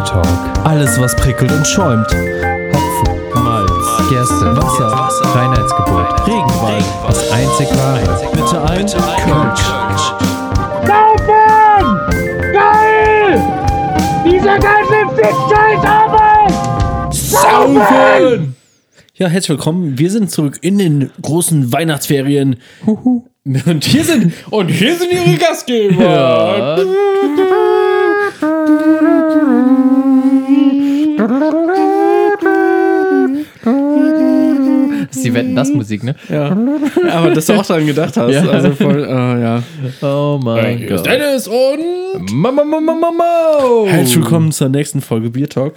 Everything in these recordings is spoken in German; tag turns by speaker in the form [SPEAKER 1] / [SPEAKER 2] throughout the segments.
[SPEAKER 1] Bier Talk.
[SPEAKER 2] Alles, was prickelt und schäumt.
[SPEAKER 1] Hopfen, Malz, Gerste, Wasser, Reinheitsgebot,
[SPEAKER 2] Regenwald.
[SPEAKER 1] das einzig wahre.
[SPEAKER 2] Bitte ein Kölsch.
[SPEAKER 3] Saufen! Geil! Dieser ganze Fickscheiß Arbeit! Saufen!
[SPEAKER 2] Ja, herzlich willkommen. Wir sind zurück in den großen Weihnachtsferien. Und hier sind und hier sind ihre Gastgeber.
[SPEAKER 1] Das ist die Wetten, das Musik, ne?
[SPEAKER 2] Ja. Aber dass du auch daran gedacht hast.
[SPEAKER 1] Ja.
[SPEAKER 2] Also voll, äh, ja.
[SPEAKER 1] Oh mein Gott.
[SPEAKER 2] Dennis und
[SPEAKER 1] Mama, Mama, Mama.
[SPEAKER 2] herzlich willkommen zur nächsten Folge Bier Talk.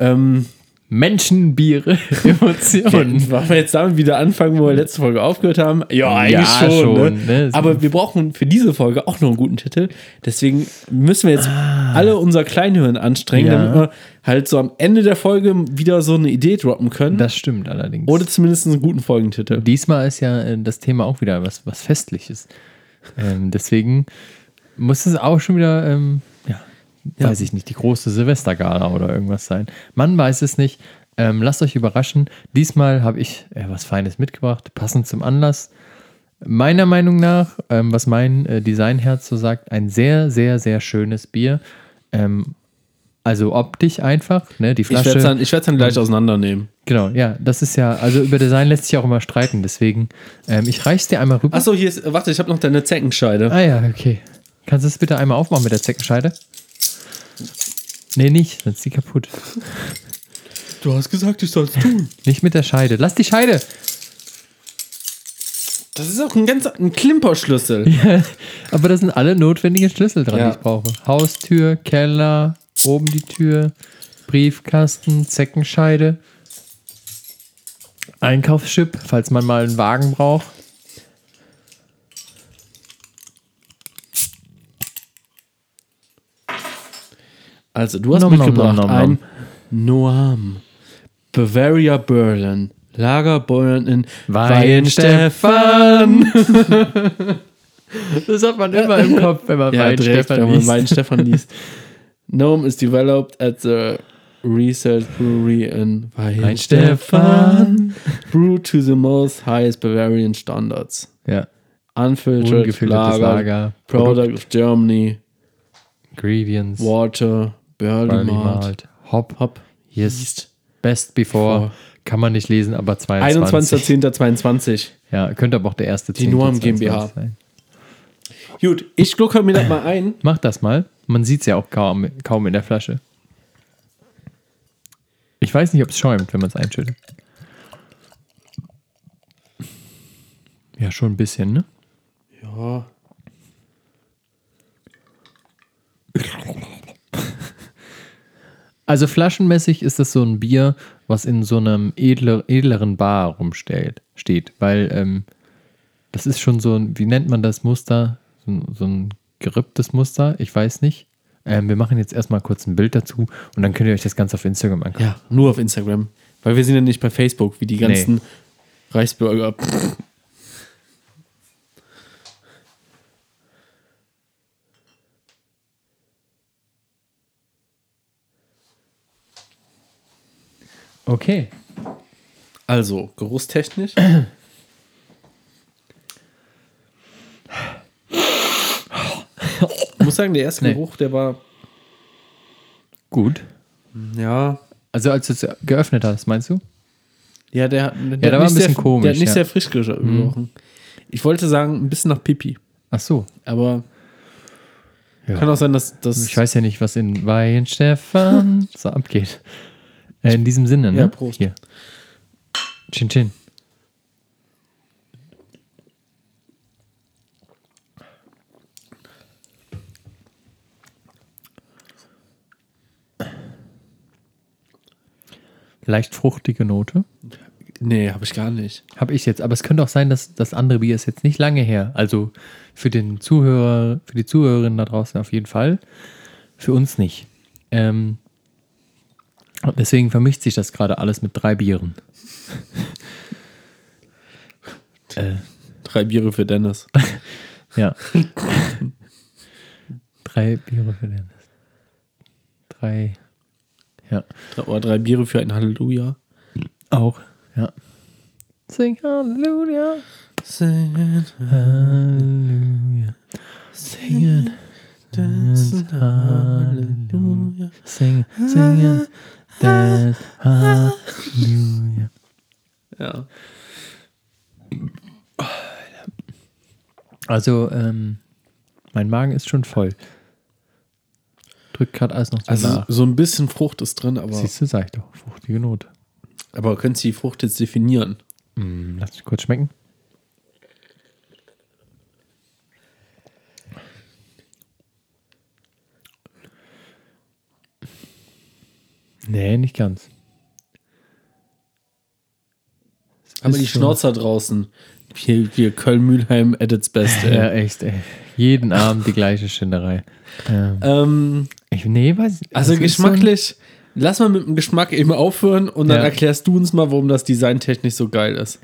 [SPEAKER 2] Ähm,
[SPEAKER 1] Menschen, Biere, Emotionen.
[SPEAKER 2] wollen wir jetzt damit wieder anfangen, wo wir letzte Folge aufgehört haben? Ja, eigentlich
[SPEAKER 1] Ja,
[SPEAKER 2] schon.
[SPEAKER 1] schon,
[SPEAKER 2] ne?
[SPEAKER 1] ne?
[SPEAKER 2] Aber wir brauchen für diese Folge auch noch einen guten Titel. Deswegen müssen wir jetzt alle unser Kleinhirn anstrengen,
[SPEAKER 1] Ja.
[SPEAKER 2] damit wir halt so am Ende der Folge wieder so eine Idee droppen können.
[SPEAKER 1] Das stimmt allerdings.
[SPEAKER 2] oder zumindest einen guten Folgentitel.
[SPEAKER 1] Diesmal ist ja äh, das Thema auch wieder was, was Festliches. Ähm, deswegen muss es auch schon wieder, ähm, ja, weiß ich nicht, die große Silvestergala oder irgendwas sein. Man weiß es nicht. Ähm, lasst euch überraschen. Diesmal habe ich äh, was Feines mitgebracht, passend zum Anlass. Meiner Meinung nach, ähm, was mein äh, Designherz so sagt, ein sehr, sehr, sehr schönes Bier. Ähm, also optisch einfach, ne? Die
[SPEAKER 2] Ich werde
[SPEAKER 1] Flasche.
[SPEAKER 2] es dann, ich dann gleich auseinandernehmen.
[SPEAKER 1] Genau, ja, das ist ja, also über Design lässt sich auch immer streiten, deswegen, ähm, ich reich's dir einmal rüber.
[SPEAKER 2] Achso, hier ist, warte, ich habe noch deine Zeckenscheide.
[SPEAKER 1] Ah ja, okay. Kannst du es bitte einmal aufmachen mit der Zeckenscheide? Nee, nicht, sonst ist die kaputt.
[SPEAKER 2] Du hast gesagt, ich soll es tun.
[SPEAKER 1] Nicht mit der Scheide. Lass die Scheide!
[SPEAKER 2] Das ist auch ein ganz ein Klimperschlüssel.
[SPEAKER 1] Aber da sind alle notwendigen Schlüssel dran,
[SPEAKER 2] Ja.
[SPEAKER 1] die ich brauche. Haustür, Keller, oben die Tür, Briefkasten, Zeckenscheide, Einkaufsschip, falls man mal einen Wagen braucht.
[SPEAKER 2] Also, du hast
[SPEAKER 1] Nom,
[SPEAKER 2] mitgebracht
[SPEAKER 1] nom, nom,
[SPEAKER 2] ein Noam. Bavaria Berlin. Lagerbäuern in
[SPEAKER 1] Weihenstephan. Das hat man immer im Kopf, wenn man
[SPEAKER 2] Ja,
[SPEAKER 1] Weihenstephan
[SPEAKER 2] wenn man
[SPEAKER 1] liest.
[SPEAKER 2] Weihenstephan liest. Noam is developed at the Research Brewery in Weihenstephan. Brewed to the most highest Bavarian standards.
[SPEAKER 1] Ja,
[SPEAKER 2] Unfiltered Lager,
[SPEAKER 1] Lager,
[SPEAKER 2] Product of Germany,
[SPEAKER 1] Ingredients,
[SPEAKER 2] Water, Malt,
[SPEAKER 1] Malt, Hop,
[SPEAKER 2] Hop,
[SPEAKER 1] Yes.
[SPEAKER 2] Yeast.
[SPEAKER 1] Best Before,
[SPEAKER 2] Vor.
[SPEAKER 1] kann man nicht lesen, aber 22.
[SPEAKER 2] 21.10.22.
[SPEAKER 1] Ja, könnte aber auch der erste
[SPEAKER 2] Die Noam GmbH.
[SPEAKER 1] sein.
[SPEAKER 2] Gut, ich glucke mir das mal ein.
[SPEAKER 1] Mach das mal. Man sieht es ja auch kaum, kaum in der Flasche. Ich weiß nicht, ob es schäumt, wenn man es einschüttet. Ja, schon ein bisschen, ne?
[SPEAKER 2] Ja.
[SPEAKER 1] Also flaschenmäßig ist das so ein Bier, was in so einem edler, edleren Bar rumsteht, steht, weil ähm, das ist schon so ein, wie nennt man das Muster? So, ein- so ein geripptes Muster, ich weiß nicht. Ähm, wir machen jetzt erstmal kurz ein Bild dazu und dann könnt ihr euch das Ganze auf Instagram angucken.
[SPEAKER 2] Ja, nur auf Instagram. Weil wir sind ja nicht bei Facebook, wie die ganzen Reichsbürger.
[SPEAKER 1] Okay.
[SPEAKER 2] Also, geruchstechnisch. Ich muss sagen, der erste
[SPEAKER 1] Nee.
[SPEAKER 2] Geruch, der war,
[SPEAKER 1] Gut.
[SPEAKER 2] ja,
[SPEAKER 1] Also als du es geöffnet hast, meinst du?
[SPEAKER 2] ja, der, hat- der,
[SPEAKER 1] der
[SPEAKER 2] hat
[SPEAKER 1] war ein
[SPEAKER 2] nicht
[SPEAKER 1] bisschen
[SPEAKER 2] sehr,
[SPEAKER 1] komisch,
[SPEAKER 2] Der hat nicht
[SPEAKER 1] ja. Mhm.
[SPEAKER 2] sehr frisch gerochen. Ich wollte sagen, ein bisschen nach Pipi.
[SPEAKER 1] Ach so.
[SPEAKER 2] Aber
[SPEAKER 1] Ja.
[SPEAKER 2] kann auch sein, dass das.
[SPEAKER 1] Ich weiß ja nicht, was in Weihenstephan so abgeht. Äh, in diesem Sinne, ne?
[SPEAKER 2] Ja, Prost.
[SPEAKER 1] Hier. Chin Chin. Leicht fruchtige Note.
[SPEAKER 2] Nee, habe ich gar nicht.
[SPEAKER 1] Habe ich jetzt, aber es könnte auch sein, dass das andere Bier ist jetzt nicht lange her. Also für den Zuhörer, für die Zuhörerinnen da draußen auf jeden Fall. Für uns nicht. Ähm, deswegen vermischt sich das gerade alles mit drei Bieren. äh,
[SPEAKER 2] Drei Biere für Dennis.
[SPEAKER 1] ja. drei Biere für Dennis. Drei Ja.
[SPEAKER 2] Oder drei Biere für ein Halleluja.
[SPEAKER 1] Auch, ja. Sing Halleluja.
[SPEAKER 2] Singen,
[SPEAKER 1] Halleluja. Singen. Dance, Halleluja. Sing, singen. Dance, Halleluja.
[SPEAKER 2] Ja.
[SPEAKER 1] Also, ähm, mein Magen ist schon voll. Drückt gerade alles noch so
[SPEAKER 2] Also
[SPEAKER 1] nach.
[SPEAKER 2] so ein bisschen Frucht ist drin, aber,
[SPEAKER 1] Siehst du, sag ich doch. Fruchtige Note.
[SPEAKER 2] aber können Sie die Frucht jetzt definieren?
[SPEAKER 1] Hm, lass mich kurz schmecken. Nee, nicht ganz.
[SPEAKER 2] Aber die
[SPEAKER 1] so-
[SPEAKER 2] Schnauzer draußen. Hier, hier Köln-Mühlheim at its best. Ey.
[SPEAKER 1] Ja, echt, ey. Jeden Abend die gleiche Schinderei. Ähm,
[SPEAKER 2] Ähm,
[SPEAKER 1] ich, nee, weiß
[SPEAKER 2] also geschmacklich, lass mal mit dem Geschmack eben aufhören und dann
[SPEAKER 1] Ja.
[SPEAKER 2] erklärst du uns mal, warum das designtechnisch so geil ist.
[SPEAKER 1] So,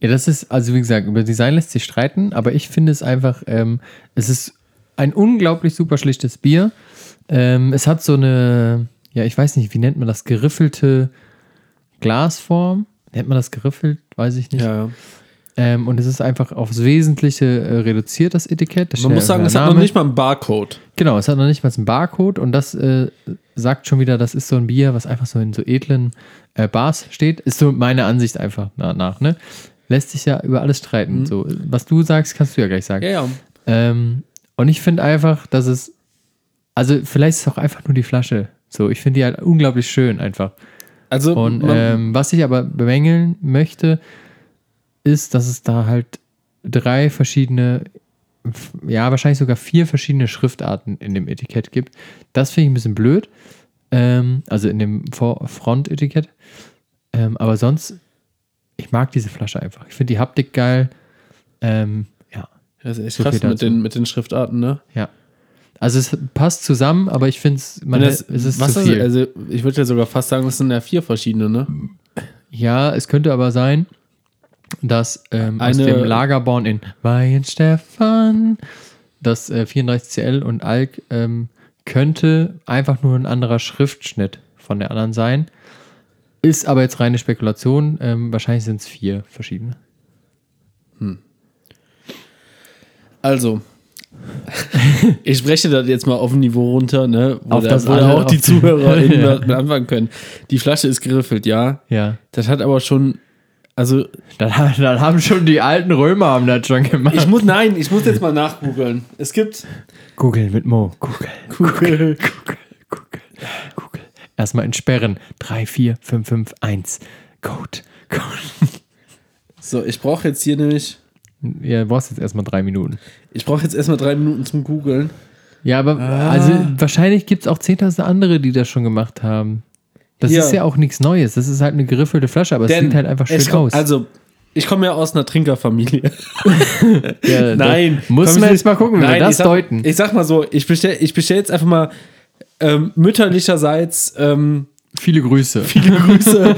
[SPEAKER 1] ja, das ist, also wie gesagt, über Design lässt sich streiten, aber ich finde es einfach, ähm, es ist ein unglaublich super schlichtes Bier. Ähm, es hat so eine, ja, ich weiß nicht, wie nennt man das, geriffelte Glasform. Nennt man das geriffelt? Weiß ich nicht.
[SPEAKER 2] Ja.
[SPEAKER 1] Ähm, und es ist einfach aufs Wesentliche äh, reduziert, das Etikett. Da steht
[SPEAKER 2] Man muss
[SPEAKER 1] ja
[SPEAKER 2] sagen, es hat noch nicht mal einen Barcode.
[SPEAKER 1] Genau, es hat noch nicht mal einen Barcode und das äh, sagt schon wieder, das ist so ein Bier, was einfach so in so edlen äh, Bars steht. Ist so meine Ansicht einfach na- nach, ne? Lässt sich ja über alles streiten. So, was du sagst, kannst du ja gleich sagen.
[SPEAKER 2] Mhm. Ja, ja.
[SPEAKER 1] Ähm, und ich finde einfach, dass es, also vielleicht ist es auch einfach nur die Flasche. So, ich finde die halt unglaublich schön einfach.
[SPEAKER 2] Also,
[SPEAKER 1] Und ähm, was ich aber bemängeln möchte, ist, dass es da halt drei verschiedene, ja, wahrscheinlich sogar vier verschiedene Schriftarten in dem Etikett gibt. Das finde ich ein bisschen blöd. Ähm, also in dem Front-Etikett. Ähm, aber sonst, ich mag diese Flasche einfach. Ich finde die Haptik geil. Ähm, ja,
[SPEAKER 2] das ist echt
[SPEAKER 1] so
[SPEAKER 2] krass mit den, mit den Schriftarten, ne?
[SPEAKER 1] ja. Also es passt zusammen, aber ich finde es, es ist
[SPEAKER 2] was
[SPEAKER 1] zu viel.
[SPEAKER 2] Also, ich würde ja sogar fast sagen, das sind ja vier verschiedene, ne?
[SPEAKER 1] Ja, es könnte aber sein, dass ähm, aus dem Lagerborn in Weihenstephan das äh, 34CL und Alk ähm, könnte einfach nur ein anderer Schriftschnitt von der anderen sein. Ist aber jetzt reine Spekulation. Ähm, wahrscheinlich sind es vier verschiedene.
[SPEAKER 2] Also, ich spreche das jetzt mal auf ein Niveau runter, ne? Wo,
[SPEAKER 1] Auf
[SPEAKER 2] da,
[SPEAKER 1] das
[SPEAKER 2] wo auch die ZuhörerInnen
[SPEAKER 1] Ja.
[SPEAKER 2] mit anfangen können. Die Flasche ist geriffelt, ja.
[SPEAKER 1] Ja.
[SPEAKER 2] Das hat aber schon, also,
[SPEAKER 1] Dann, dann haben schon die alten Römer haben das schon gemacht.
[SPEAKER 2] ich muss, nein, ich muss jetzt mal nachgoogeln. Es gibt
[SPEAKER 1] Google mit Mo. Google.
[SPEAKER 2] Google.
[SPEAKER 1] Google. Google. Google. Erstmal entsperren. 3, 4, 5, 5, 1. Code. Code.
[SPEAKER 2] So, ich brauche jetzt hier nämlich,
[SPEAKER 1] Ja, du brauchst jetzt erstmal drei Minuten.
[SPEAKER 2] ich brauche jetzt erstmal drei Minuten zum Googeln.
[SPEAKER 1] Ja, aber
[SPEAKER 2] Ah.
[SPEAKER 1] also wahrscheinlich gibt es auch 10.000 andere, die das schon gemacht haben. Das
[SPEAKER 2] Ja.
[SPEAKER 1] ist ja auch nichts Neues. Das ist halt eine geriffelte Flasche, aber es
[SPEAKER 2] Denn
[SPEAKER 1] sieht halt einfach schön
[SPEAKER 2] es kommt,
[SPEAKER 1] aus.
[SPEAKER 2] Also, ich komme ja aus einer Trinkerfamilie.
[SPEAKER 1] Ja,
[SPEAKER 2] Nein.
[SPEAKER 1] Muss
[SPEAKER 2] komm
[SPEAKER 1] man jetzt mal gucken, wie wir
[SPEAKER 2] Nein,
[SPEAKER 1] das
[SPEAKER 2] ich sag,
[SPEAKER 1] deuten.
[SPEAKER 2] Ich sag mal so, ich bestelle ich bestell jetzt einfach mal ähm, mütterlicherseits ähm,
[SPEAKER 1] Viele Grüße.
[SPEAKER 2] viele Grüße.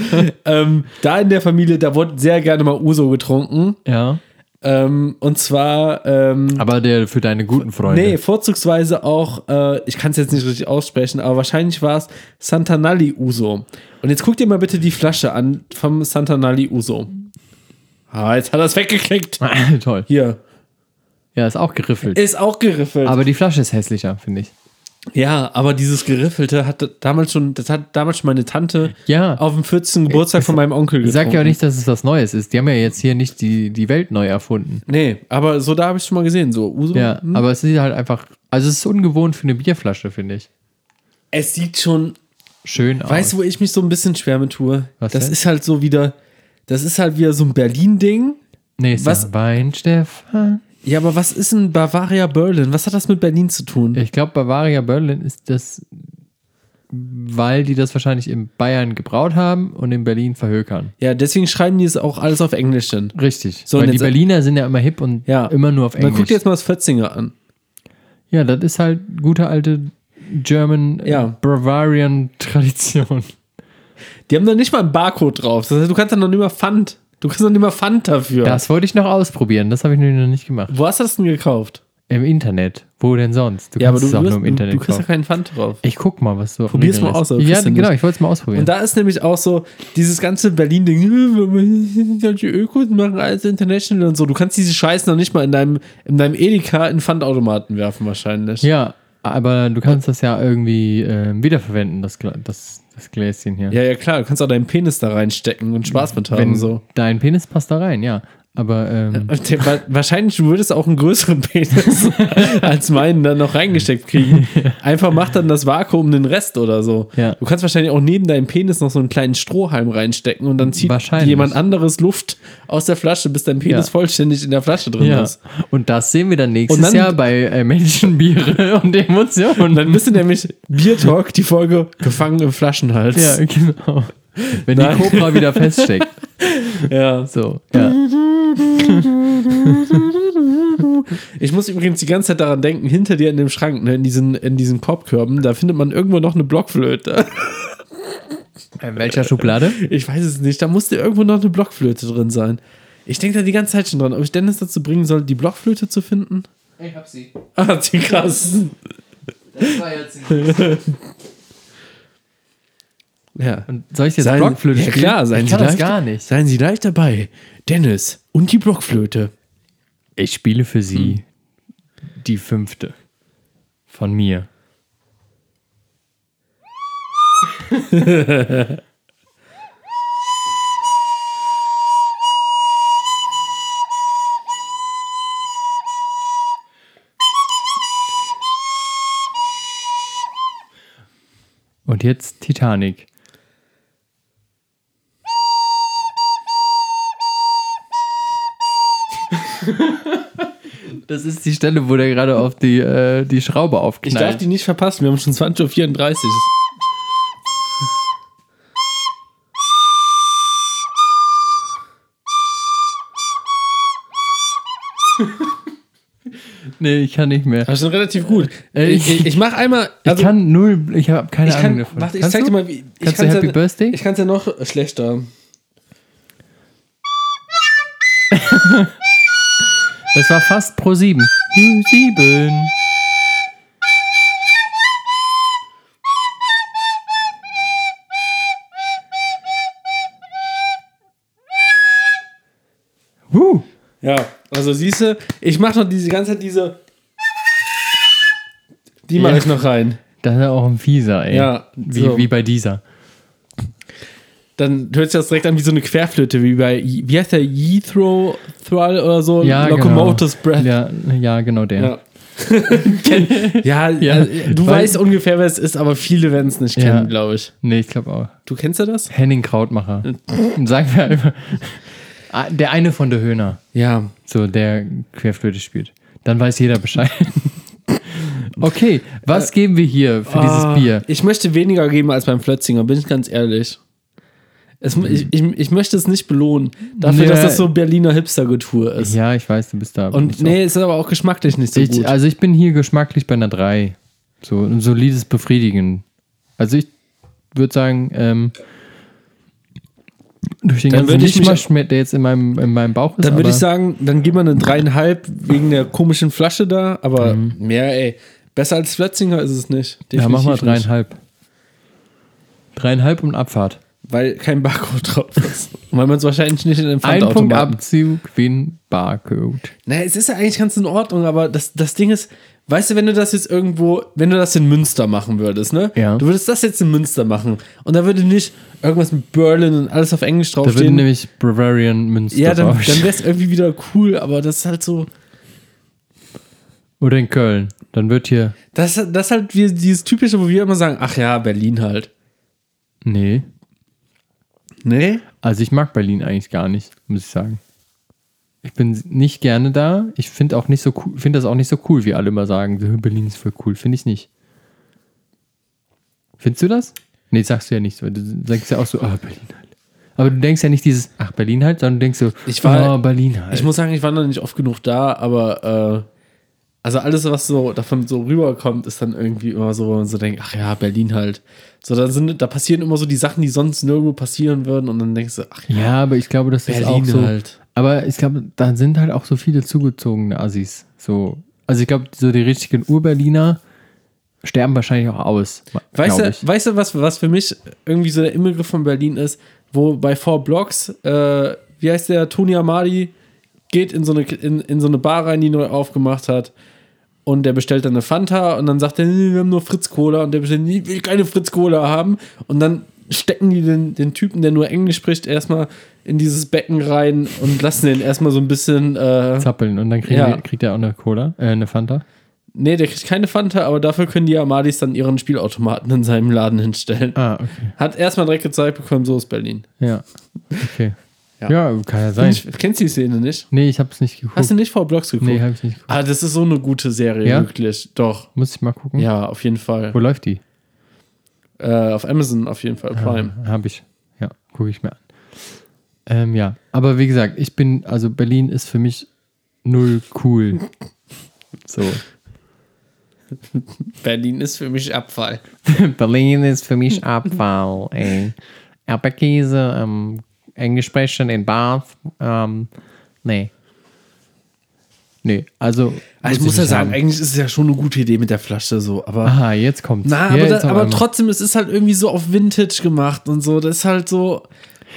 [SPEAKER 2] ähm, da in der Familie, da wurde sehr gerne mal Uso getrunken.
[SPEAKER 1] Ja.
[SPEAKER 2] Ähm, und zwar, ähm,
[SPEAKER 1] Aber der für deine guten Freunde.
[SPEAKER 2] nee, vorzugsweise auch, äh, ich kann es jetzt nicht richtig aussprechen, aber wahrscheinlich war es Santanali Uso. Und jetzt guck dir mal bitte die Flasche an vom Santanali Uso. Ah, jetzt hat er es weggeklickt.
[SPEAKER 1] Toll.
[SPEAKER 2] Hier.
[SPEAKER 1] Ja, ist auch geriffelt.
[SPEAKER 2] Ist auch geriffelt.
[SPEAKER 1] Aber die Flasche ist hässlicher, finde ich.
[SPEAKER 2] Ja, aber dieses Geriffelte hat damals schon, das hat damals schon meine Tante
[SPEAKER 1] Ja.
[SPEAKER 2] auf dem 14. Geburtstag von meinem Onkel
[SPEAKER 1] Ich
[SPEAKER 2] getrunken.
[SPEAKER 1] sag ja auch nicht, dass es was Neues ist. Die haben ja jetzt hier nicht die, die Welt neu erfunden.
[SPEAKER 2] Nee, aber so da habe ich schon mal gesehen, so Uso.
[SPEAKER 1] Ja,
[SPEAKER 2] hm.
[SPEAKER 1] aber es sieht halt einfach. Also es ist ungewohnt für eine Bierflasche, finde ich.
[SPEAKER 2] Es sieht schon,
[SPEAKER 1] Schön aus.
[SPEAKER 2] weißt du, wo ich mich so ein bisschen schwer mit tue?
[SPEAKER 1] Was
[SPEAKER 2] das
[SPEAKER 1] denn?
[SPEAKER 2] ist halt so wieder, das ist halt wieder so ein Berlin-Ding.
[SPEAKER 1] Nächster.
[SPEAKER 2] was-
[SPEAKER 1] Wein, Stefan.
[SPEAKER 2] Ja, aber was ist ein Bavaria Berlin? Was hat das mit Berlin zu tun?
[SPEAKER 1] Ich glaube, Bavaria Berlin ist das, weil die das wahrscheinlich in Bayern gebraut haben und in Berlin verhökern.
[SPEAKER 2] Ja, deswegen schreiben die es auch alles auf Englisch hin.
[SPEAKER 1] Richtig.
[SPEAKER 2] So,
[SPEAKER 1] weil die Berliner sind ja immer hip und
[SPEAKER 2] Ja.
[SPEAKER 1] immer nur auf
[SPEAKER 2] Man
[SPEAKER 1] Englisch.
[SPEAKER 2] guckt jetzt mal das Fötzinger an.
[SPEAKER 1] ja, das ist halt gute alte German
[SPEAKER 2] Ja.
[SPEAKER 1] Bavarian Tradition.
[SPEAKER 2] Die haben da nicht mal einen Barcode drauf. Das heißt, du kannst dann noch nicht mal Pfand. Du kriegst noch nicht mal Pfand dafür.
[SPEAKER 1] Das wollte ich noch ausprobieren. Das habe ich noch nicht gemacht.
[SPEAKER 2] Wo hast du das denn gekauft?
[SPEAKER 1] Im Internet. Wo denn sonst? Du
[SPEAKER 2] Ja, aber du,
[SPEAKER 1] es auch
[SPEAKER 2] wirst,
[SPEAKER 1] nur im
[SPEAKER 2] du,
[SPEAKER 1] Internet
[SPEAKER 2] du kriegst ja keinen Pfand drauf.
[SPEAKER 1] Ich guck mal, was du.
[SPEAKER 2] Probier's mal aus.
[SPEAKER 1] Ja,
[SPEAKER 2] du
[SPEAKER 1] genau, ich wollte es mal ausprobieren.
[SPEAKER 2] Und da ist nämlich auch so dieses ganze Berlin-Ding, solche Ökos machen alles international und so. Du kannst diese Scheiße noch nicht mal in deinem, in deinem Edeka in Pfandautomaten werfen, wahrscheinlich.
[SPEAKER 1] ja, aber du kannst das ja irgendwie ähm, wiederverwenden, das, das, das Gläschen hier.
[SPEAKER 2] Ja, ja, klar, du kannst auch deinen Penis da reinstecken und Spaß mit haben.
[SPEAKER 1] Wenn
[SPEAKER 2] so.
[SPEAKER 1] Dein Penis passt da rein, ja. Aber ähm,
[SPEAKER 2] Wahrscheinlich du würdest auch einen größeren Penis als meinen dann noch reingesteckt kriegen. Einfach mach dann das Vakuum den Rest oder so.
[SPEAKER 1] Ja.
[SPEAKER 2] Du kannst wahrscheinlich auch neben deinem Penis noch so einen kleinen Strohhalm reinstecken und dann zieht jemand anderes Luft aus der Flasche, bis dein Penis
[SPEAKER 1] Ja.
[SPEAKER 2] vollständig in der Flasche drin
[SPEAKER 1] ja.
[SPEAKER 2] ist.
[SPEAKER 1] Und das sehen wir dann nächstes
[SPEAKER 2] Und dann-
[SPEAKER 1] Jahr bei äh, Menschenbiere und Emotionen.
[SPEAKER 2] Und dann bist du nämlich Beer Talk, die Folge gefangen im Flaschenhals.
[SPEAKER 1] ja, genau. Wenn
[SPEAKER 2] Nein.
[SPEAKER 1] die Cobra wieder feststeckt.
[SPEAKER 2] ja.
[SPEAKER 1] So, ja.
[SPEAKER 2] Ich muss übrigens die ganze Zeit daran denken, hinter dir in dem Schrank, ne, in diesen, in diesen Korbkörben, da findet man irgendwo noch eine Blockflöte.
[SPEAKER 1] In welcher Schublade?
[SPEAKER 2] Ich weiß es nicht, da musste irgendwo noch eine Blockflöte drin sein. Ich denke da die ganze Zeit schon dran, ob ich Dennis dazu bringen soll, die Blockflöte zu finden.
[SPEAKER 1] Ich hab sie.
[SPEAKER 2] Ah, die krass.
[SPEAKER 1] Das war jetzt
[SPEAKER 2] Ja.
[SPEAKER 1] Und soll ich jetzt
[SPEAKER 2] Seien-
[SPEAKER 1] Blockflöte
[SPEAKER 2] ja,
[SPEAKER 1] spielen?
[SPEAKER 2] klar, seien
[SPEAKER 1] ich
[SPEAKER 2] Sie
[SPEAKER 1] kann das
[SPEAKER 2] leicht-
[SPEAKER 1] gar nicht.
[SPEAKER 2] Seien Sie leicht dabei. Dennis und die Blockflöte.
[SPEAKER 1] Ich spiele für sie die fünfte von mir. Und jetzt Titanic. Das ist die Stelle, wo der gerade auf die, äh, die Schraube
[SPEAKER 2] Ich
[SPEAKER 1] aufknallt.
[SPEAKER 2] darf die nicht verpassen, wir haben schon 20.34 Uhr.
[SPEAKER 1] nee, ich kann nicht mehr.
[SPEAKER 2] Das ist schon relativ gut.
[SPEAKER 1] Äh,
[SPEAKER 2] ich ich, ich mache einmal.
[SPEAKER 1] ich
[SPEAKER 2] Also,
[SPEAKER 1] kann null, ich habe keine
[SPEAKER 2] ich
[SPEAKER 1] Ahnung
[SPEAKER 2] kann,
[SPEAKER 1] davon.
[SPEAKER 2] warte, ich
[SPEAKER 1] Kannst
[SPEAKER 2] zeig
[SPEAKER 1] du?
[SPEAKER 2] dir mal, wie. Ich
[SPEAKER 1] Kannst du
[SPEAKER 2] kann's
[SPEAKER 1] Happy
[SPEAKER 2] ja,
[SPEAKER 1] Birthday?
[SPEAKER 2] Ich kann es ja noch schlechter.
[SPEAKER 1] Das war fast pro sieben. Sieben. Huh.
[SPEAKER 2] Ja, also siehst du, ich mache noch diese ganze Zeit diese. Die mache
[SPEAKER 1] Ja.
[SPEAKER 2] ich noch rein.
[SPEAKER 1] Das ist auch ein Fieser, ey.
[SPEAKER 2] Ja,
[SPEAKER 1] Wie,
[SPEAKER 2] so.
[SPEAKER 1] wie bei dieser.
[SPEAKER 2] Dann hört sich das direkt an wie so eine Querflöte, wie bei, wie heißt der, Jethro Thrall oder so?
[SPEAKER 1] Ja,
[SPEAKER 2] Locomotives
[SPEAKER 1] genau.
[SPEAKER 2] Breath.
[SPEAKER 1] Ja, ja, genau der.
[SPEAKER 2] Ja. ja,
[SPEAKER 1] Ja,
[SPEAKER 2] äh, du weißt ungefähr, wer es ist, aber viele werden es nicht
[SPEAKER 1] Ja.
[SPEAKER 2] kennen, glaube ich.
[SPEAKER 1] Nee, ich glaube auch.
[SPEAKER 2] Du kennst ja das?
[SPEAKER 1] Henning Krautmacher. Sagen wir einfach. Ah, Der eine von der Höhner.
[SPEAKER 2] Ja.
[SPEAKER 1] So, der Querflöte spielt. Dann weiß jeder Bescheid. Okay, was geben wir hier für
[SPEAKER 2] Ah,
[SPEAKER 1] dieses Bier?
[SPEAKER 2] Ich möchte weniger geben als beim Flötzinger, bin ich ganz ehrlich. Es, ich, ich, ich möchte es nicht belohnen, dafür,
[SPEAKER 1] Nee.
[SPEAKER 2] dass das so Berliner Hipster-Getue ist.
[SPEAKER 1] Ja, ich weiß, du bist da.
[SPEAKER 2] Und nee, es ist aber auch geschmacklich nicht so
[SPEAKER 1] ich,
[SPEAKER 2] gut.
[SPEAKER 1] also ich bin hier geschmacklich bei einer 3. So ein solides Befriedigen. Also ich würde sagen, ähm, durch den
[SPEAKER 2] Dann
[SPEAKER 1] ganzen
[SPEAKER 2] würde ich mich-
[SPEAKER 1] Mischmasch, der jetzt in meinem, in meinem Bauch ist.
[SPEAKER 2] Dann würde ich sagen, dann gib mal eine dreieinhalb wegen der komischen Flasche da, aber mehr, ey. Besser als Flötzinger ist es nicht.
[SPEAKER 1] Mhm. Ja, mach mal
[SPEAKER 2] Definitiv nicht.
[SPEAKER 1] dreieinhalb. Dreieinhalb und Abfahrt.
[SPEAKER 2] Weil kein Barcode drauf ist. Und weil man es wahrscheinlich nicht in den
[SPEAKER 1] Ein Punkt Abzug, Win, Barcode.
[SPEAKER 2] Naja, es ist ja eigentlich ganz in Ordnung, aber das, das Ding ist, weißt du, wenn du das jetzt irgendwo, wenn du das in Münster machen würdest, ne?
[SPEAKER 1] Ja.
[SPEAKER 2] Du würdest das jetzt in Münster machen und da würde nicht irgendwas mit Berlin und alles auf Englisch
[SPEAKER 1] Da würde
[SPEAKER 2] draufstehen.
[SPEAKER 1] nämlich Bavarian Münster
[SPEAKER 2] ja, dann,
[SPEAKER 1] draufstehen.
[SPEAKER 2] dann wäre es irgendwie wieder cool, aber das ist halt so,
[SPEAKER 1] Oder in Köln. Dann wird hier.
[SPEAKER 2] das, das ist halt wie dieses typische, wo wir immer sagen, ach ja, Berlin halt.
[SPEAKER 1] Nee.
[SPEAKER 2] Nee?
[SPEAKER 1] Also ich mag Berlin eigentlich gar nicht, muss ich sagen. Ich bin nicht gerne da. Ich finde auch nicht so cool, finde das auch nicht so cool, wie alle immer sagen. Berlin ist voll cool. Finde ich nicht. Findest du das? Nee, sagst du ja nicht so. Du sagst ja auch so, ah, Berlin halt. Aber du denkst ja nicht dieses, ach, Berlin halt, sondern du denkst so,
[SPEAKER 2] Ich war-
[SPEAKER 1] oh, Berlin halt.
[SPEAKER 2] Ich muss sagen, ich war noch nicht oft genug da, aber äh, also alles, was so davon so rüberkommt, ist dann irgendwie immer so, man so denkt, ach ja, Berlin halt. So, da sind, da passieren immer so die Sachen, die sonst nirgendwo passieren würden und dann denkst du, ach ja,
[SPEAKER 1] ja, aber ich glaube, das ist
[SPEAKER 2] Berlin
[SPEAKER 1] auch so.
[SPEAKER 2] halt.
[SPEAKER 1] Aber ich glaube, da sind halt auch so viele zugezogene Assis. So, Also ich glaube, so die richtigen Ur-Berliner sterben wahrscheinlich auch aus.
[SPEAKER 2] Weißt du,
[SPEAKER 1] ich.
[SPEAKER 2] weißt du was, was für mich irgendwie so der Inbegriff von Berlin ist? Wo bei Four Blocks, äh, wie heißt der, Tony Amadi geht in so, eine, in, in so eine Bar rein, die neu aufgemacht hat. Und der bestellt dann eine Fanta und dann sagt er, nee, wir haben nur Fritz Cola. Und der bestellt, nee, will keine Fritz Cola haben. Und dann stecken die den, den Typen, der nur Englisch spricht, erstmal in dieses Becken rein und lassen den erstmal so ein bisschen. Äh,
[SPEAKER 1] Zappeln und dann
[SPEAKER 2] Ja.
[SPEAKER 1] die, kriegt er auch eine Cola, äh, eine Fanta.
[SPEAKER 2] nee, der kriegt keine Fanta, aber dafür können die Amadis dann ihren Spielautomaten in seinem Laden hinstellen.
[SPEAKER 1] Ah, okay.
[SPEAKER 2] Hat erstmal direkt gezeigt bekommen, so ist Berlin.
[SPEAKER 1] Ja. Okay.
[SPEAKER 2] Ja.
[SPEAKER 1] Ja, kann ja sein.
[SPEAKER 2] Ich, kennst du die Szene nicht?
[SPEAKER 1] Nee, ich hab's nicht geguckt.
[SPEAKER 2] Hast du nicht vor Blocks geguckt?
[SPEAKER 1] nee, hab ich nicht geguckt.
[SPEAKER 2] Ah, das ist so eine gute Serie,
[SPEAKER 1] Ja?
[SPEAKER 2] wirklich. Doch.
[SPEAKER 1] Muss ich mal gucken.
[SPEAKER 2] Ja, auf jeden Fall.
[SPEAKER 1] Wo läuft die?
[SPEAKER 2] Äh, auf Amazon auf jeden Fall, Prime.
[SPEAKER 1] Ah, Hab ich. Ja, gucke ich mir an. Ähm, ja, aber wie gesagt, ich bin, also Berlin ist für mich null cool. so.
[SPEAKER 2] Berlin ist für mich Abfall.
[SPEAKER 1] Berlin ist für mich Abfall, ey. Erdbeerkäse, ähm, Englisch sprechen in Bath, ähm, nee. Nee, also.
[SPEAKER 2] Also ich muss ja sagen,
[SPEAKER 1] haben.
[SPEAKER 2] eigentlich ist es ja schon eine gute Idee mit der Flasche so, aber.
[SPEAKER 1] Aha, jetzt kommt's.
[SPEAKER 2] Na, aber, da, aber trotzdem, es ist halt irgendwie so auf Vintage gemacht und so. Das ist halt so.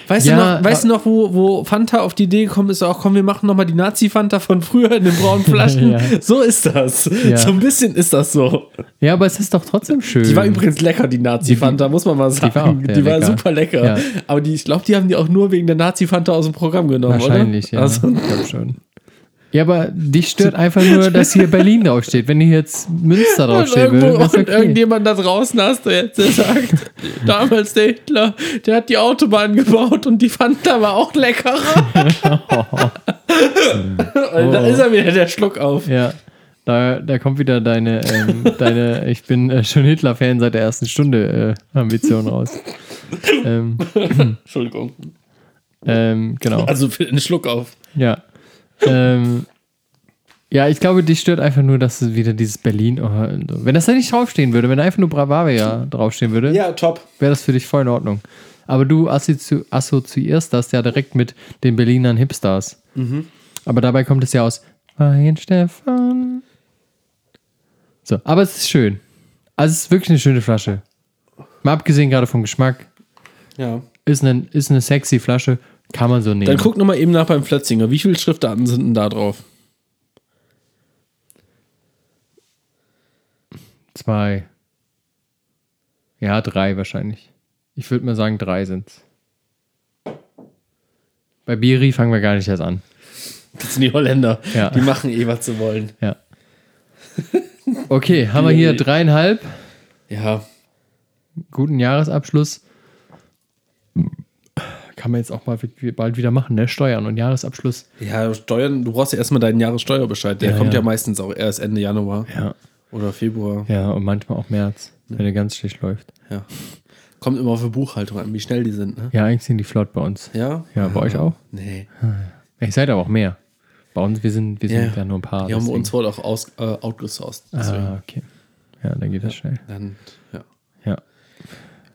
[SPEAKER 2] Weißt
[SPEAKER 1] Ja,
[SPEAKER 2] du noch, weißt du noch wo, wo Fanta auf die Idee gekommen ist, auch komm, wir machen nochmal die Nazi-Fanta von früher in den braunen Flaschen?
[SPEAKER 1] Ja.
[SPEAKER 2] So ist das.
[SPEAKER 1] Ja.
[SPEAKER 2] So ein bisschen ist das so.
[SPEAKER 1] Ja, aber es ist doch trotzdem schön.
[SPEAKER 2] Die war übrigens lecker, die Nazi-Fanta, muss man mal sagen. Die
[SPEAKER 1] war
[SPEAKER 2] war,
[SPEAKER 1] auch sehr lecker.
[SPEAKER 2] super lecker. Aber die, ich glaube, die haben die auch nur wegen der Nazi-Fanta aus dem Programm genommen,
[SPEAKER 1] Wahrscheinlich,
[SPEAKER 2] oder?
[SPEAKER 1] ja.
[SPEAKER 2] Also,
[SPEAKER 1] ich glaube schon. Ja, aber dich stört einfach nur, dass hier Berlin draufsteht. Wenn hier jetzt Münster
[SPEAKER 2] und,
[SPEAKER 1] draufstehen würde,
[SPEAKER 2] und
[SPEAKER 1] okay.
[SPEAKER 2] irgendjemand da draußen hast du jetzt, der sagt, damals der Hitler, der hat die Autobahn gebaut und die Fanta war auch leckerer. und da ist er wieder, der Schluck auf.
[SPEAKER 1] Ja, da, da kommt wieder deine, ähm, deine ich bin äh, schon Hitler-Fan seit der ersten Stunde äh, Ambition raus. ähm,
[SPEAKER 2] Entschuldigung.
[SPEAKER 1] ähm, genau.
[SPEAKER 2] Also für den Schluck auf.
[SPEAKER 1] Ja. Ähm, ja, ich glaube, dich stört einfach nur, dass es wieder dieses Berlin. Oh, wenn das da nicht draufstehen würde, wenn einfach nur Bravavia draufstehen würde,
[SPEAKER 2] Ja, top.
[SPEAKER 1] wäre das für dich voll in Ordnung. Aber du assozi assoziierst das ja direkt mit den Berlinern Hipsters. Aber dabei kommt es ja aus Weinstefan. So, aber es ist schön. Also es ist wirklich eine schöne Flasche. Mal abgesehen gerade vom Geschmack,
[SPEAKER 2] Ja.
[SPEAKER 1] ist eine, ist eine sexy Flasche, kann man so nehmen.
[SPEAKER 2] Dann guck nochmal eben nach beim Flötzinger. Wie viele Schriftarten sind denn da drauf?
[SPEAKER 1] Zwei. Ja, drei wahrscheinlich. Ich würde mal sagen, drei sind's. Bei Biri fangen wir gar nicht erst an.
[SPEAKER 2] Das sind die Holländer.
[SPEAKER 1] Ja.
[SPEAKER 2] Die machen eh, was sie wollen.
[SPEAKER 1] Ja. Okay, haben wir hier dreieinhalb.
[SPEAKER 2] Ja.
[SPEAKER 1] Guten Jahresabschluss. Kann man jetzt auch mal bald wieder machen, ne? Steuern und Jahresabschluss.
[SPEAKER 2] Ja, Steuern, du brauchst ja erstmal deinen Jahressteuerbescheid. Der
[SPEAKER 1] Ja,
[SPEAKER 2] kommt ja.
[SPEAKER 1] ja.
[SPEAKER 2] meistens auch erst Ende Januar
[SPEAKER 1] Ja.
[SPEAKER 2] oder Februar.
[SPEAKER 1] Ja, und manchmal auch März, wenn der ganz schlecht läuft.
[SPEAKER 2] Ja. Kommt immer auf die Buchhaltung an, wie schnell die sind, ne?
[SPEAKER 1] Ja, eigentlich sind die flott bei uns.
[SPEAKER 2] Ja?
[SPEAKER 1] Ja, bei euch auch?
[SPEAKER 2] Nee.
[SPEAKER 1] Ich seid aber auch mehr. Bei uns, wir sind, wir sind ja, nur ein paar.
[SPEAKER 2] Die haben
[SPEAKER 1] deswegen.
[SPEAKER 2] uns wohl auch aus, äh, outgesourced.
[SPEAKER 1] Ah, okay. Ja, dann geht das schnell.
[SPEAKER 2] Dann.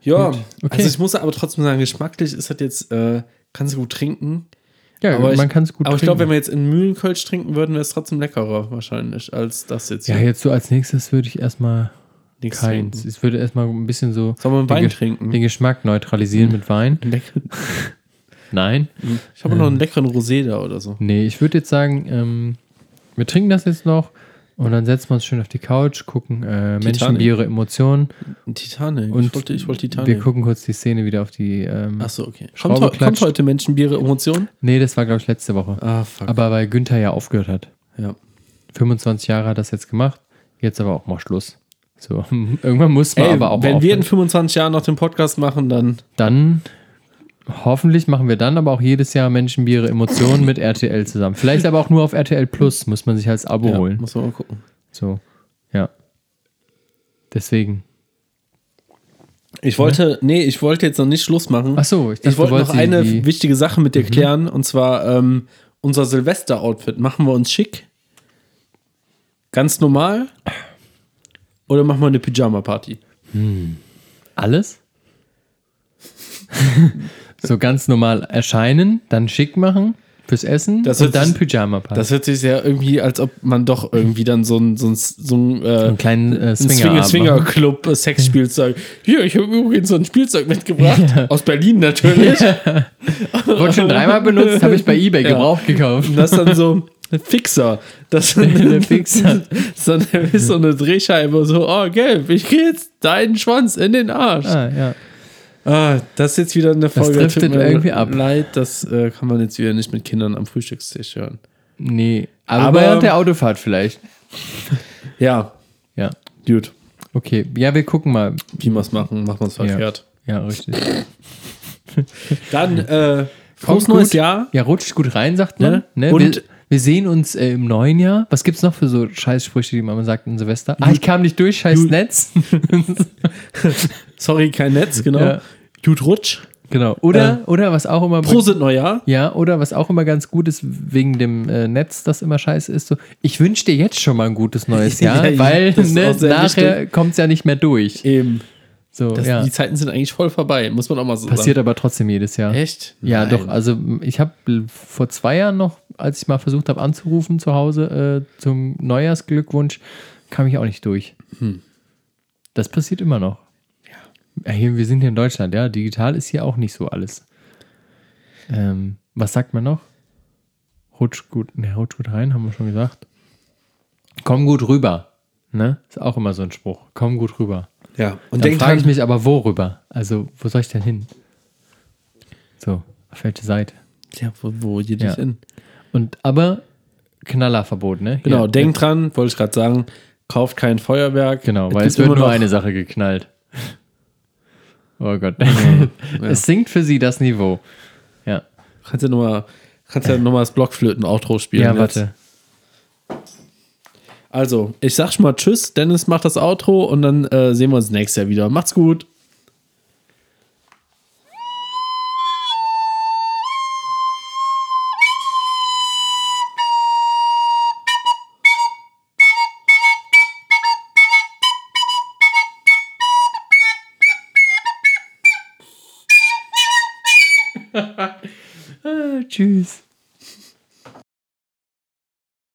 [SPEAKER 2] Ja,
[SPEAKER 1] Okay.
[SPEAKER 2] also ich muss aber trotzdem sagen, geschmacklich ist das jetzt, äh, kannst du gut trinken.
[SPEAKER 1] Ja,
[SPEAKER 2] aber
[SPEAKER 1] man
[SPEAKER 2] ich,
[SPEAKER 1] kann es gut
[SPEAKER 2] Aber ich glaube, wenn
[SPEAKER 1] trinken.
[SPEAKER 2] wir jetzt in Mühlenkölsch trinken würden, wäre es trotzdem leckerer wahrscheinlich als das jetzt
[SPEAKER 1] Ja,
[SPEAKER 2] hier.
[SPEAKER 1] jetzt so als nächstes würde ich erstmal
[SPEAKER 2] Nichts
[SPEAKER 1] keins.
[SPEAKER 2] trinken.
[SPEAKER 1] Ich würde erstmal ein bisschen so
[SPEAKER 2] Sollen wir
[SPEAKER 1] den
[SPEAKER 2] Wein
[SPEAKER 1] Ge-
[SPEAKER 2] trinken?
[SPEAKER 1] den Geschmack neutralisieren mit Wein.
[SPEAKER 2] Lecker.
[SPEAKER 1] Nein.
[SPEAKER 2] Ich habe noch einen leckeren Rosé da oder so.
[SPEAKER 1] Nee, ich würde jetzt sagen, ähm, wir trinken das jetzt noch und dann setzen wir uns schön auf die Couch, gucken äh, Menschen, Biere, Emotionen
[SPEAKER 2] Ein Titanic.
[SPEAKER 1] und
[SPEAKER 2] ich wollte, ich wollte
[SPEAKER 1] wir
[SPEAKER 2] Titanic.
[SPEAKER 1] gucken kurz die Szene wieder auf die. Ähm,
[SPEAKER 2] Achso, okay. Kommt, kommt heute Menschenbiere Emotion?
[SPEAKER 1] nee, das war glaube ich letzte Woche.
[SPEAKER 2] Ah, fuck.
[SPEAKER 1] Aber weil Günther ja aufgehört hat.
[SPEAKER 2] ja.
[SPEAKER 1] 25 Jahre hat das jetzt gemacht, jetzt aber auch mal Schluss. So, irgendwann muss man
[SPEAKER 2] Ey,
[SPEAKER 1] aber auch
[SPEAKER 2] wenn wir in
[SPEAKER 1] aufhören.
[SPEAKER 2] 25 Jahren noch den Podcast machen, dann.
[SPEAKER 1] Dann hoffentlich machen wir dann aber auch jedes Jahr Menschenbiere Emotionen mit RTL zusammen. Vielleicht aber auch nur auf RTL Plus, muss man sich als Abo
[SPEAKER 2] Ja,
[SPEAKER 1] holen.
[SPEAKER 2] muss man mal gucken.
[SPEAKER 1] So, ja. Deswegen.
[SPEAKER 2] Ich wollte, nee, ich wollte jetzt noch nicht Schluss machen.
[SPEAKER 1] Ach so, ich dachte,
[SPEAKER 2] ich wollte noch eine
[SPEAKER 1] die- Mhm.
[SPEAKER 2] wichtige Sache mit dir klären und zwar ähm, unser Silvester-Outfit. Machen wir uns schick? Ganz normal? Oder machen wir eine Pyjama-Party?
[SPEAKER 1] Alles? so ganz normal erscheinen, dann schick machen, fürs Essen
[SPEAKER 2] Das
[SPEAKER 1] und dann Pyjama-Party.
[SPEAKER 2] Das hört sich ja irgendwie, als ob man doch irgendwie dann so ein, so ein, so ein, äh,
[SPEAKER 1] einen kleinen äh,
[SPEAKER 2] ein
[SPEAKER 1] Swinger,
[SPEAKER 2] Swinger, Swingerclub äh, Sexspielzeug. Hier, ich habe übrigens so ein Spielzeug mitgebracht. Aus Berlin natürlich.
[SPEAKER 1] Wurde schon dreimal benutzt, habe ich bei Ebay
[SPEAKER 2] Ja.
[SPEAKER 1] gebraucht gekauft.
[SPEAKER 2] Und das dann so ein Fixer. Das
[SPEAKER 1] Der Fixer.
[SPEAKER 2] so, eine, ist so eine Drehscheibe, so, oh, gelb, ich krieg jetzt deinen Schwanz in den Arsch.
[SPEAKER 1] Ah, ja.
[SPEAKER 2] Ah, das ist jetzt wieder eine Folge. tut mir
[SPEAKER 1] irgendwie ab.
[SPEAKER 2] Leid, das äh, kann man jetzt wieder nicht mit Kindern am Frühstückstisch hören.
[SPEAKER 1] Nee. Aber,
[SPEAKER 2] Aber-
[SPEAKER 1] während der Autofahrt vielleicht.
[SPEAKER 2] Ja,
[SPEAKER 1] Ja.
[SPEAKER 2] gut.
[SPEAKER 1] Okay. Ja, wir gucken mal.
[SPEAKER 2] Wie wir es machen, machen wir es verkehrt.
[SPEAKER 1] Ja, richtig.
[SPEAKER 2] Dann, äh, frohes neues. Jahr.
[SPEAKER 1] Ja, rutscht gut rein, sagt man.
[SPEAKER 2] Ne?
[SPEAKER 1] Ne?
[SPEAKER 2] Und-
[SPEAKER 1] wir, sehen uns äh, im neuen Jahr. Was gibt's noch für so Scheißsprüche, die man sagt in Silvester? Ah, ich kam nicht durch, scheiß
[SPEAKER 2] Gut.
[SPEAKER 1] Netz.
[SPEAKER 2] Sorry, kein Netz, genau.
[SPEAKER 1] Ja.
[SPEAKER 2] Rutsch.
[SPEAKER 1] genau. Oder, oder was auch immer.
[SPEAKER 2] Prosit Neujahr.
[SPEAKER 1] Ja, oder was auch immer ganz gut ist, wegen dem äh, Netz, das immer scheiße ist, so, ich wünsche dir jetzt schon mal ein gutes neues Jahr,
[SPEAKER 2] Ja,
[SPEAKER 1] weil ne, nachher kommt es ja nicht mehr durch.
[SPEAKER 2] Eben.
[SPEAKER 1] So,
[SPEAKER 2] Das,
[SPEAKER 1] ja.
[SPEAKER 2] Die Zeiten sind eigentlich voll vorbei, muss man auch mal so
[SPEAKER 1] Passiert
[SPEAKER 2] sagen.
[SPEAKER 1] aber trotzdem jedes Jahr.
[SPEAKER 2] Echt?
[SPEAKER 1] Ja,
[SPEAKER 2] Nein.
[SPEAKER 1] doch. Also ich habe vor zwei Jahren noch, als ich mal versucht habe anzurufen zu Hause äh, zum Neujahrsglückwunsch, kam ich auch nicht durch.
[SPEAKER 2] Hm.
[SPEAKER 1] Das passiert immer noch. Ja. Hier, wir sind hier in Deutschland, ja. Digital ist hier auch nicht so alles. Ähm, was sagt man noch? Rutsch gut, ne, rutsch gut rein, haben wir schon gesagt. Komm gut rüber. Ne? Ist auch immer so ein Spruch. Komm gut rüber.
[SPEAKER 2] Ja, und
[SPEAKER 1] Dann frage ich mich aber, worüber? Also, wo soll ich denn hin? So, auf welche Seite?
[SPEAKER 2] ja, wo, wo geht
[SPEAKER 1] Ja.
[SPEAKER 2] das hin?
[SPEAKER 1] Und aber Knallerverbot, ne?
[SPEAKER 2] Genau,
[SPEAKER 1] Ja.
[SPEAKER 2] denk dran, wollte ich gerade sagen, kauft kein Feuerwerk.
[SPEAKER 1] Genau, weil
[SPEAKER 2] gibt
[SPEAKER 1] es wird
[SPEAKER 2] immer
[SPEAKER 1] nur eine Sache geknallt. Oh Gott. Es sinkt für sie das Niveau. Ja.
[SPEAKER 2] Kannst ja nochmal kannst ja mal das Blockflöten-Outro spielen.
[SPEAKER 1] Ja,
[SPEAKER 2] jetzt. Also, ich sag schon mal Tschüss, Dennis macht das Outro und dann äh, sehen wir uns nächstes Jahr wieder. Macht's gut.